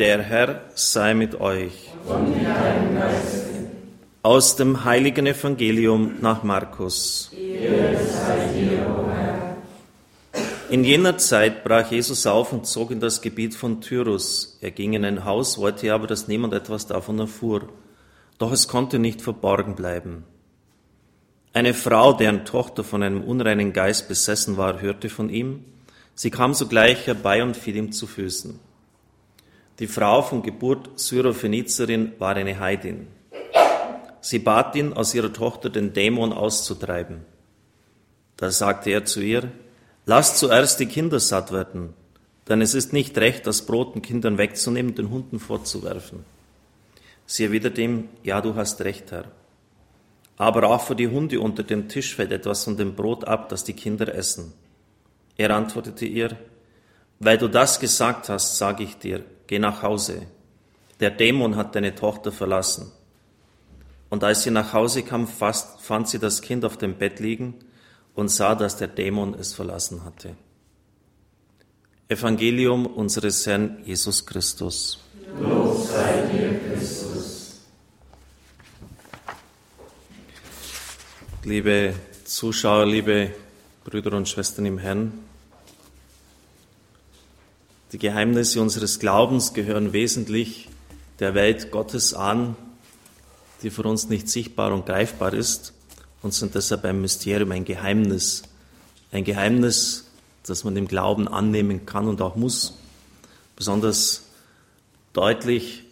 Der Herr sei mit euch. Aus dem heiligen Evangelium nach Markus. In jener Zeit brach Jesus auf und zog in das Gebiet von Tyrus. Er ging in ein Haus, wollte aber, dass niemand etwas davon erfuhr. Doch es konnte nicht verborgen bleiben. Eine Frau, deren Tochter von einem unreinen Geist besessen war, hörte von ihm. Sie kam sogleich herbei und fiel ihm zu Füßen. Die Frau von Geburt Syrophenizerin war eine Heidin. Sie bat ihn, aus ihrer Tochter den Dämon auszutreiben. Da sagte er zu ihr, Lasst zuerst die Kinder satt werden, denn es ist nicht recht, das Brot den Kindern wegzunehmen, den Hunden vorzuwerfen. Sie erwiderte ihm, Ja, du hast recht, Herr. Aber auch für die Hunde unter dem Tisch fällt etwas von dem Brot ab, das die Kinder essen. Er antwortete ihr, Weil du das gesagt hast, sage ich dir, geh nach Hause. Der Dämon hat deine Tochter verlassen. Und als sie nach Hause kam, fand sie das Kind auf dem Bett liegen und sah, dass der Dämon es verlassen hatte. Evangelium unseres Herrn Jesus Christus. Lob sei dir, Christus. Liebe Zuschauer, liebe Brüder und Schwestern im Herrn, die Geheimnisse unseres Glaubens gehören wesentlich der Welt Gottes an, die für uns nicht sichtbar und greifbar ist und sind deshalb ein Mysterium, ein Geheimnis. Ein Geheimnis, das man im Glauben annehmen kann und auch muss. Besonders deutlich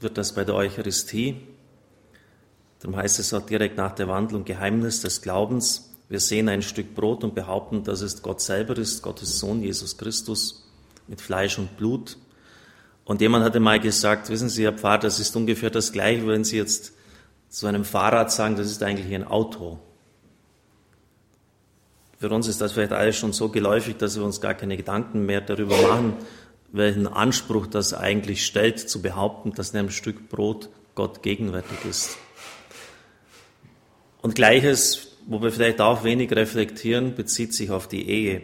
wird das bei der Eucharistie. Darum heißt es auch direkt nach der Wandlung Geheimnis des Glaubens. Wir sehen ein Stück Brot und behaupten, dass es Gott selber ist, Gottes Sohn, Jesus Christus mit Fleisch und Blut. Und jemand hatte mal gesagt, wissen Sie, Herr Pfarrer, das ist ungefähr das Gleiche, wenn Sie jetzt zu einem Fahrrad sagen, das ist eigentlich ein Auto. Für uns ist das vielleicht alles schon so geläufig, dass wir uns gar keine Gedanken mehr darüber machen, welchen Anspruch das eigentlich stellt, zu behaupten, dass in einem Stück Brot Gott gegenwärtig ist. Und Gleiches, wo wir vielleicht auch wenig reflektieren, bezieht sich auf die Ehe.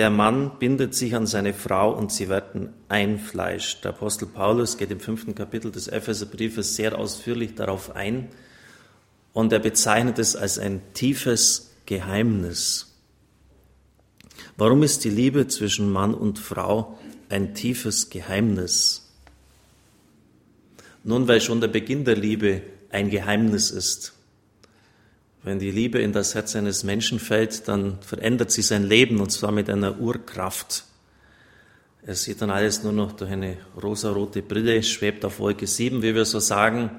Der Mann bindet sich an seine Frau und sie werden ein Fleisch. Der Apostel Paulus geht im fünften Kapitel des Epheserbriefes sehr ausführlich darauf ein und er bezeichnet es als ein tiefes Geheimnis. Warum ist die Liebe zwischen Mann und Frau ein tiefes Geheimnis? Nun, weil schon der Beginn der Liebe ein Geheimnis ist. Wenn die Liebe in das Herz eines Menschen fällt, dann verändert sie sein Leben und zwar mit einer Urkraft. Er sieht dann alles nur noch durch eine rosarote Brille, schwebt auf Wolke 7, wie wir so sagen.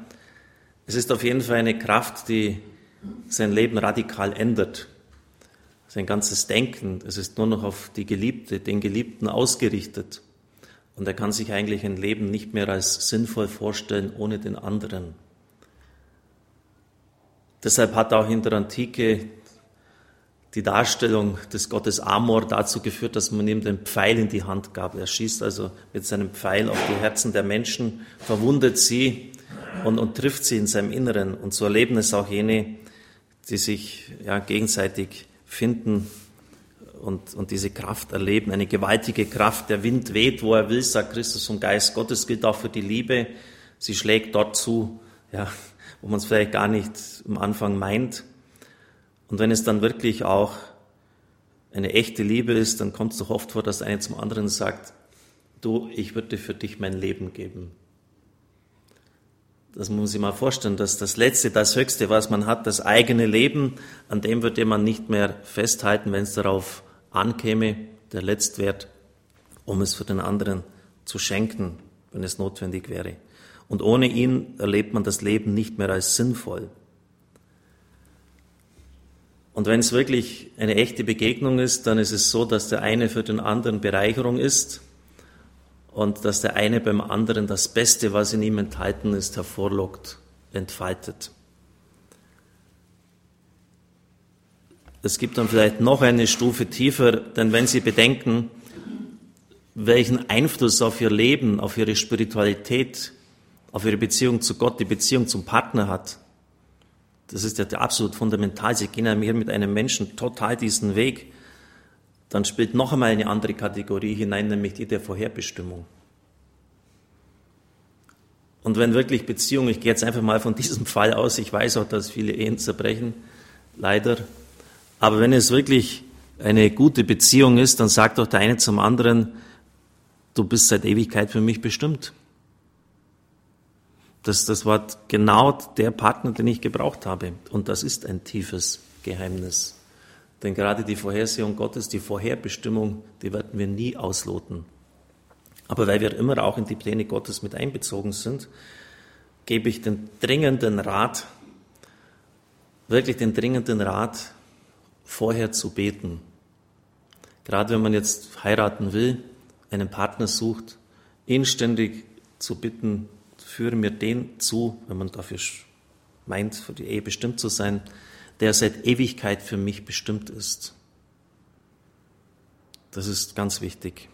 Es ist auf jeden Fall eine Kraft, die sein Leben radikal ändert. Sein ganzes Denken, es ist nur noch auf die Geliebte, den Geliebten ausgerichtet. Und er kann sich eigentlich ein Leben nicht mehr als sinnvoll vorstellen ohne den anderen. Deshalb hat auch in der Antike die Darstellung des Gottes Amor dazu geführt, dass man ihm den Pfeil in die Hand gab. Er schießt also mit seinem Pfeil auf die Herzen der Menschen, verwundet sie und, und trifft sie in seinem Inneren. Und so erleben es auch jene, die sich ja, gegenseitig finden und, und diese Kraft erleben. Eine gewaltige Kraft. Der Wind weht, wo er will, sagt Christus vom Geist Gottes, gilt auch für die Liebe. Sie schlägt dort zu, ja, wo man es vielleicht gar nicht am Anfang meint. Und wenn es dann wirklich auch eine echte Liebe ist, dann kommt es doch oft vor, dass der eine zum anderen sagt, du, ich würde für dich mein Leben geben. Das muss man sich mal vorstellen, dass das Letzte, das Höchste, was man hat, das eigene Leben, an dem würde man nicht mehr festhalten, wenn es darauf ankäme, der Letztwert, um es für den anderen zu schenken, wenn es notwendig wäre. Und ohne ihn erlebt man das Leben nicht mehr als sinnvoll. Und wenn es wirklich eine echte Begegnung ist, dann ist es so, dass der eine für den anderen Bereicherung ist und dass der eine beim anderen das Beste, was in ihm enthalten ist, hervorlockt, entfaltet. Es gibt dann vielleicht noch eine Stufe tiefer, denn wenn Sie bedenken, welchen Einfluss auf Ihr Leben, auf Ihre Spiritualität auf ihre Beziehung zu Gott, die Beziehung zum Partner hat. Das ist ja absolut fundamental. Sie gehen ja hier mit einem Menschen total diesen Weg. dann spielt noch einmal eine andere Kategorie hinein, nämlich die der Vorherbestimmung. Und wenn wirklich Beziehungen, ich gehe jetzt einfach mal von diesem Fall aus, ich weiß auch, dass viele Ehen zerbrechen, leider, aber wenn es wirklich eine gute Beziehung ist, dann sagt doch der eine zum anderen, du bist seit Ewigkeit für mich bestimmt. Das, das war genau der Partner, den ich gebraucht habe. Und das ist ein tiefes Geheimnis. Denn gerade die Vorhersehung Gottes, die Vorherbestimmung, die werden wir nie ausloten. Aber weil wir immer auch in die Pläne Gottes mit einbezogen sind, gebe ich den dringenden Rat, wirklich den dringenden Rat, vorher zu beten. Gerade wenn man jetzt heiraten will, einen Partner sucht, inständig zu bitten, führe mir den zu, wenn man dafür meint, für die Ehe bestimmt zu sein, der seit Ewigkeit für mich bestimmt ist. Das ist ganz wichtig.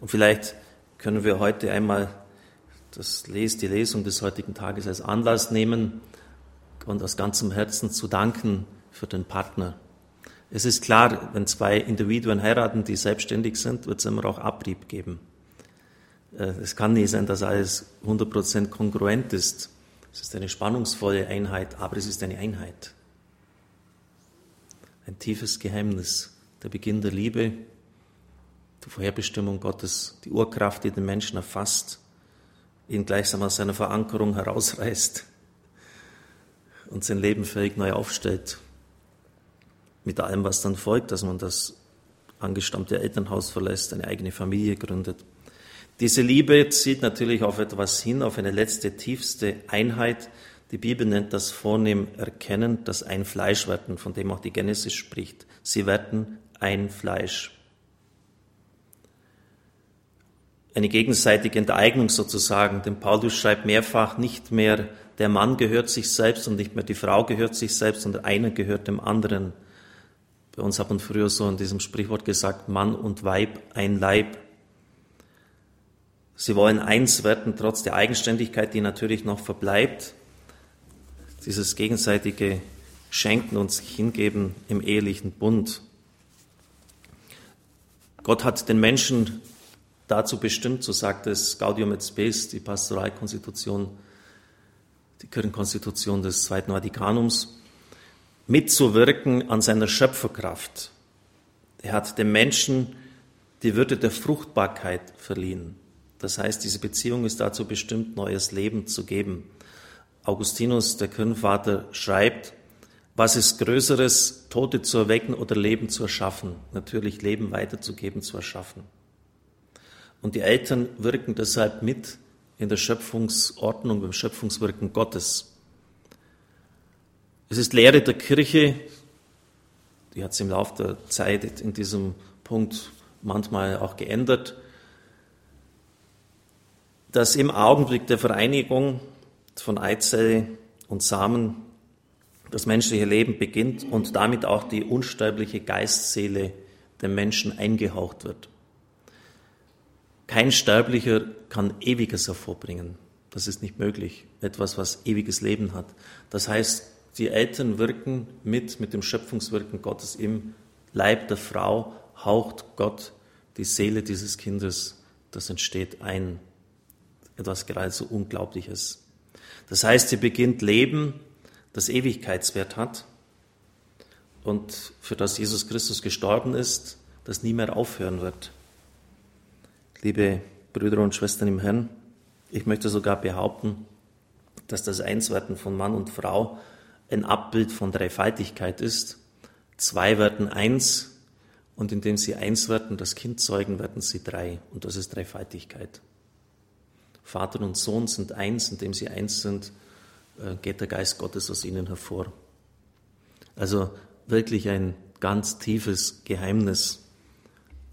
Und vielleicht können wir heute einmal das Les, die Lesung des heutigen Tages als Anlass nehmen und aus ganzem Herzen zu danken für den Partner. Es ist klar, wenn zwei Individuen heiraten, die selbstständig sind, wird es immer auch Abrieb geben. Äh, es kann nie sein, dass alles 100% kongruent ist. Es ist eine spannungsvolle Einheit, aber es ist eine Einheit. Ein tiefes Geheimnis, der Beginn der Liebe, die Vorherbestimmung Gottes, die Urkraft, die den Menschen erfasst, ihn gleichsam aus seiner Verankerung herausreißt und sein Leben völlig neu aufstellt. Mit allem, was dann folgt, dass man das angestammte Elternhaus verlässt, eine eigene Familie gründet. Diese Liebe zieht natürlich auf etwas hin, auf eine letzte, tiefste Einheit. Die Bibel nennt das vornehm Erkennen, das ein Fleisch werden, von dem auch die Genesis spricht. Sie werden ein Fleisch. Eine gegenseitige Enteignung sozusagen, denn Paulus schreibt mehrfach nicht mehr, der Mann gehört sich selbst und nicht mehr die Frau gehört sich selbst, sondern einer gehört dem anderen. Bei uns hat man früher so in diesem Sprichwort gesagt, Mann und Weib ein Leib. Sie wollen eins werden, trotz der Eigenständigkeit, die natürlich noch verbleibt. Dieses gegenseitige Schenken und sich hingeben im ehelichen Bund. Gott hat den Menschen dazu bestimmt, so sagt es Gaudium et Spes, die Pastoralkonstitution, die Kirchenkonstitution des Zweiten Vatikanums, mitzuwirken an seiner Schöpferkraft. Er hat dem Menschen die Würde der Fruchtbarkeit verliehen. Das heißt, diese Beziehung ist dazu bestimmt, neues Leben zu geben. Augustinus, der Kirchenvater, schreibt, was ist Größeres, Tote zu erwecken oder Leben zu erschaffen? Natürlich Leben weiterzugeben, zu erschaffen. Und die Eltern wirken deshalb mit in der Schöpfungsordnung, beim Schöpfungswirken Gottes. Es ist Lehre der Kirche, die hat es im Laufe der Zeit in diesem Punkt manchmal auch geändert, dass im Augenblick der Vereinigung von Eizelle und Samen das menschliche Leben beginnt und damit auch die unsterbliche Geistseele dem Menschen eingehaucht wird. Kein Sterblicher kann Ewiges hervorbringen. Das ist nicht möglich. Etwas, was ewiges Leben hat. Das heißt, die Eltern wirken mit, mit dem Schöpfungswirken Gottes im Leib der Frau, haucht Gott die Seele dieses Kindes, das entsteht ein etwas geradezu Unglaubliches. Das heißt, sie beginnt Leben, das Ewigkeitswert hat und für das Jesus Christus gestorben ist, das nie mehr aufhören wird. Liebe Brüder und Schwestern im Herrn, ich möchte sogar behaupten, dass das Einswerden von Mann und Frau ein Abbild von Dreifaltigkeit ist. Zwei werden eins und indem sie eins werden, das Kind zeugen, werden sie drei. Und das ist Dreifaltigkeit. Vater und Sohn sind eins, indem sie eins sind, äh, geht der Geist Gottes aus ihnen hervor. Also wirklich ein ganz tiefes Geheimnis,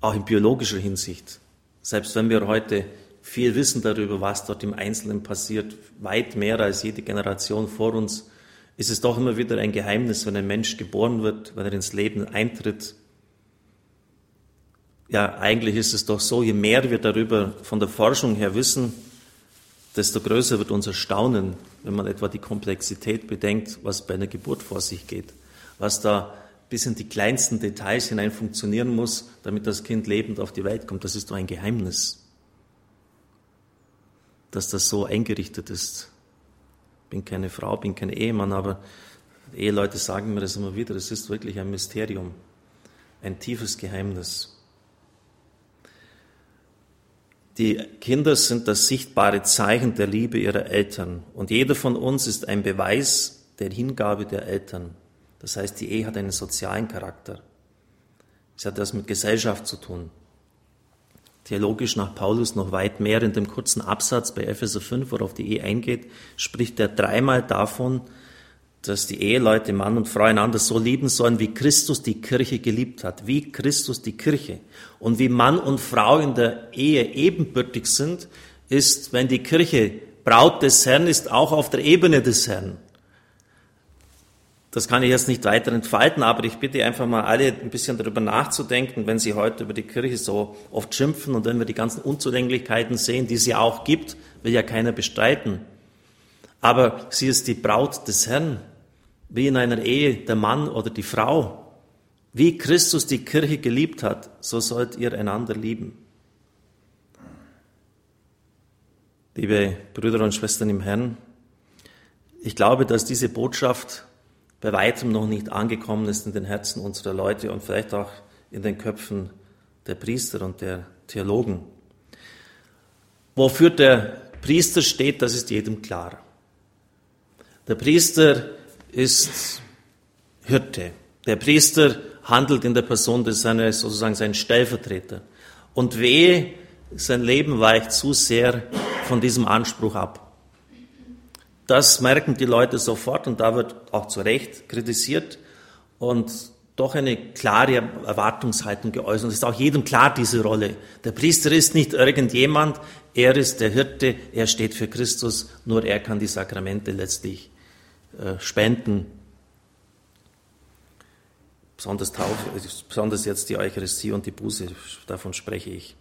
auch in biologischer Hinsicht. Selbst wenn wir heute viel wissen darüber, was dort im Einzelnen passiert, weit mehr als jede Generation vor uns, ist es doch immer wieder ein Geheimnis, wenn ein Mensch geboren wird, wenn er ins Leben eintritt. Ja, eigentlich ist es doch so, je mehr wir darüber von der Forschung her wissen, desto größer wird unser Staunen, wenn man etwa die Komplexität bedenkt, was bei einer Geburt vor sich geht, was da bis in die kleinsten Details hinein funktionieren muss, damit das Kind lebend auf die Welt kommt. Das ist doch ein Geheimnis, dass das so eingerichtet ist. Bin keine Frau, bin kein Ehemann, aber Eheleute sagen mir das immer wieder. Es ist wirklich ein Mysterium, ein tiefes Geheimnis. Die Kinder sind das sichtbare Zeichen der Liebe ihrer Eltern und jeder von uns ist ein Beweis der Hingabe der Eltern. Das heißt, die Ehe hat einen sozialen Charakter. Es hat das mit Gesellschaft zu tun. Theologisch nach Paulus noch weit mehr in dem kurzen Absatz bei Epheser 5, worauf die Ehe eingeht, spricht er dreimal davon, dass die Eheleute Mann und Frau einander so lieben sollen, wie Christus die Kirche geliebt hat, wie Christus die Kirche. Und wie Mann und Frau in der Ehe ebenbürtig sind, ist, wenn die Kirche Braut des Herrn ist, auch auf der Ebene des Herrn. Das kann ich jetzt nicht weiter entfalten, aber ich bitte einfach mal alle ein bisschen darüber nachzudenken, wenn Sie heute über die Kirche so oft schimpfen und wenn wir die ganzen Unzulänglichkeiten sehen, die sie auch gibt, will ja keiner bestreiten. Aber sie ist die Braut des Herrn, wie in einer Ehe der Mann oder die Frau. Wie Christus die Kirche geliebt hat, so sollt ihr einander lieben. Liebe Brüder und Schwestern im Herrn, ich glaube, dass diese Botschaft bei weitem noch nicht angekommen ist in den Herzen unserer Leute und vielleicht auch in den Köpfen der Priester und der Theologen. Wofür der Priester steht, das ist jedem klar. Der Priester ist Hirte. Der Priester handelt in der Person des seines, sozusagen sein Stellvertreter. Und wehe, sein Leben weicht zu sehr von diesem Anspruch ab. Das merken die Leute sofort und da wird auch zu Recht kritisiert und doch eine klare Erwartungshaltung geäußert. Es ist auch jedem klar, diese Rolle. Der Priester ist nicht irgendjemand, er ist der Hirte, er steht für Christus, nur er kann die Sakramente letztlich spenden. Besonders, Taufe, besonders jetzt die Eucharistie und die Buße, davon spreche ich.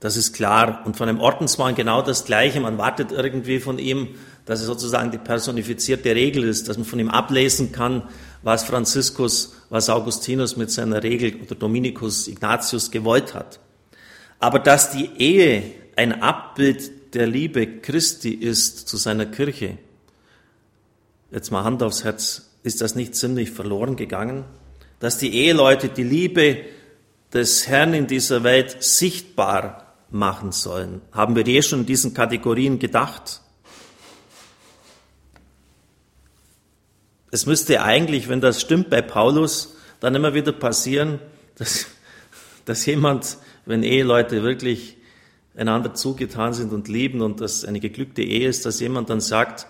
Das ist klar. Und von einem Ordensmann genau das Gleiche. Man wartet irgendwie von ihm, dass er sozusagen die personifizierte Regel ist, dass man von ihm ablesen kann, was Franziskus, was Augustinus mit seiner Regel oder Dominikus Ignatius gewollt hat. Aber dass die Ehe ein Abbild der Liebe Christi ist zu seiner Kirche, jetzt mal Hand aufs Herz, ist das nicht ziemlich verloren gegangen? Dass die Eheleute die Liebe des Herrn in dieser Welt sichtbar machen sollen. Haben wir je schon in diesen Kategorien gedacht? Es müsste eigentlich, wenn das stimmt bei Paulus, dann immer wieder passieren, dass, dass jemand, wenn Eheleute wirklich einander zugetan sind und lieben und das eine geglückte Ehe ist, dass jemand dann sagt,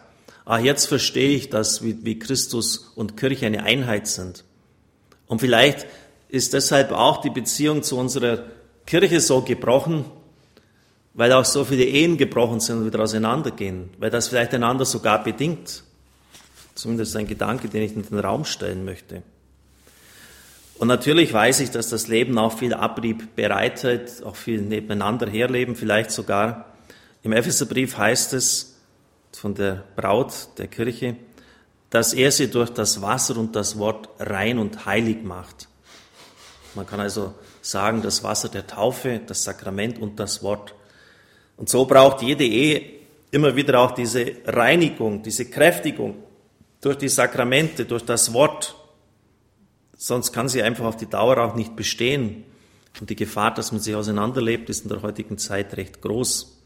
ah, jetzt verstehe ich das, wie, wie Christus und Kirche eine Einheit sind. Und vielleicht ist deshalb auch die Beziehung zu unserer Kirche so gebrochen, weil auch so viele Ehen gebrochen sind und wieder auseinandergehen, weil das vielleicht einander sogar bedingt. Zumindest ein Gedanke, den ich in den Raum stellen möchte. Und natürlich weiß ich, dass das Leben auch viel Abrieb bereitet, auch viel nebeneinander herleben, vielleicht sogar. Im Epheserbrief heißt es von der Braut der Kirche, dass er sie durch das Wasser und das Wort rein und heilig macht. Man kann also sagen, das Wasser der Taufe, das Sakrament und das Wort und so braucht jede Ehe immer wieder auch diese Reinigung, diese Kräftigung durch die Sakramente, durch das Wort. Sonst kann sie einfach auf die Dauer auch nicht bestehen. Und die Gefahr, dass man sich auseinanderlebt, ist in der heutigen Zeit recht groß.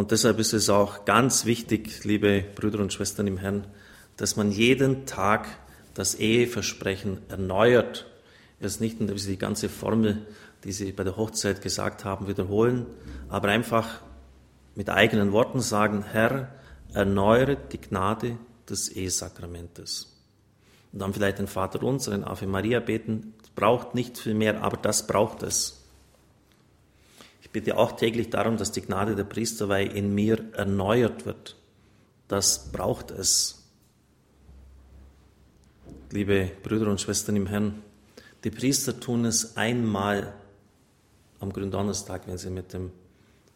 Und deshalb ist es auch ganz wichtig, liebe Brüder und Schwestern im Herrn, dass man jeden Tag das Eheversprechen erneuert. Es nicht, indem sie die ganze Formel die Sie bei der Hochzeit gesagt haben, wiederholen, aber einfach mit eigenen Worten sagen, Herr, erneuere die Gnade des Ehesakramentes. Und dann vielleicht den Vater unser, den Ave Maria beten. Es braucht nicht viel mehr, aber das braucht es. Ich bitte auch täglich darum, dass die Gnade der Priesterweihe in mir erneuert wird. Das braucht es. Liebe Brüder und Schwestern im Herrn, die Priester tun es einmal am Gründonnerstag, wenn sie mit dem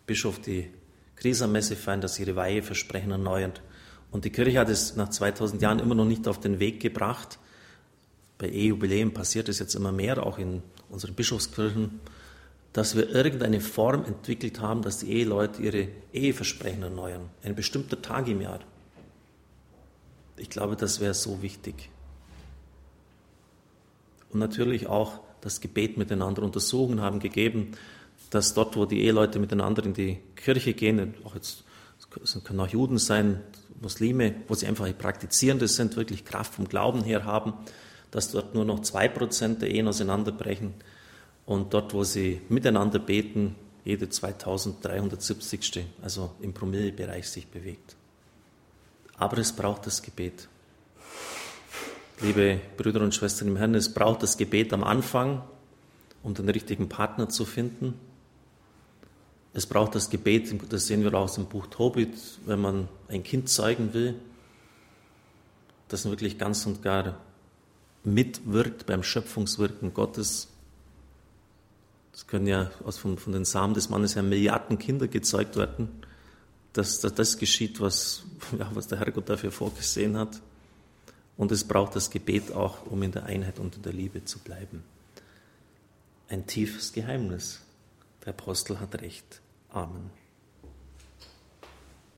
Bischof die Krisamesse feiern, dass sie ihre Weiheversprechen erneuern. Und die Kirche hat es nach 2000 Jahren immer noch nicht auf den Weg gebracht, bei Ehejubiläen passiert es jetzt immer mehr, auch in unseren Bischofskirchen, dass wir irgendeine Form entwickelt haben, dass die Eheleute ihre Eheversprechen erneuern. Ein bestimmter Tag im Jahr. Ich glaube, das wäre so wichtig. Und natürlich auch das Gebet miteinander. Untersuchungen haben gegeben, dass dort, wo die Eheleute miteinander in die Kirche gehen, auch jetzt es können auch Juden sein, Muslime, wo sie einfach Praktizierende sind, wirklich Kraft vom Glauben her haben, dass dort nur noch zwei Prozent der Ehen auseinanderbrechen und dort, wo sie miteinander beten, jede 2370. also im Promillebereich sich bewegt. Aber es braucht das Gebet. Liebe Brüder und Schwestern im Herrn, es braucht das Gebet am Anfang, um den richtigen Partner zu finden. Es braucht das Gebet, das sehen wir auch aus dem Buch Tobit, wenn man ein Kind zeugen will, das wirklich ganz und gar mitwirkt beim Schöpfungswirken Gottes. Es können ja aus, von, von, den Samen des Mannes her Milliarden Kinder gezeugt werden, dass, dass das geschieht, was, ja, was der Herrgott dafür vorgesehen hat. Und es braucht das Gebet auch, um in der Einheit und in der Liebe zu bleiben. Ein tiefes Geheimnis. Der Apostel hat recht. Amen.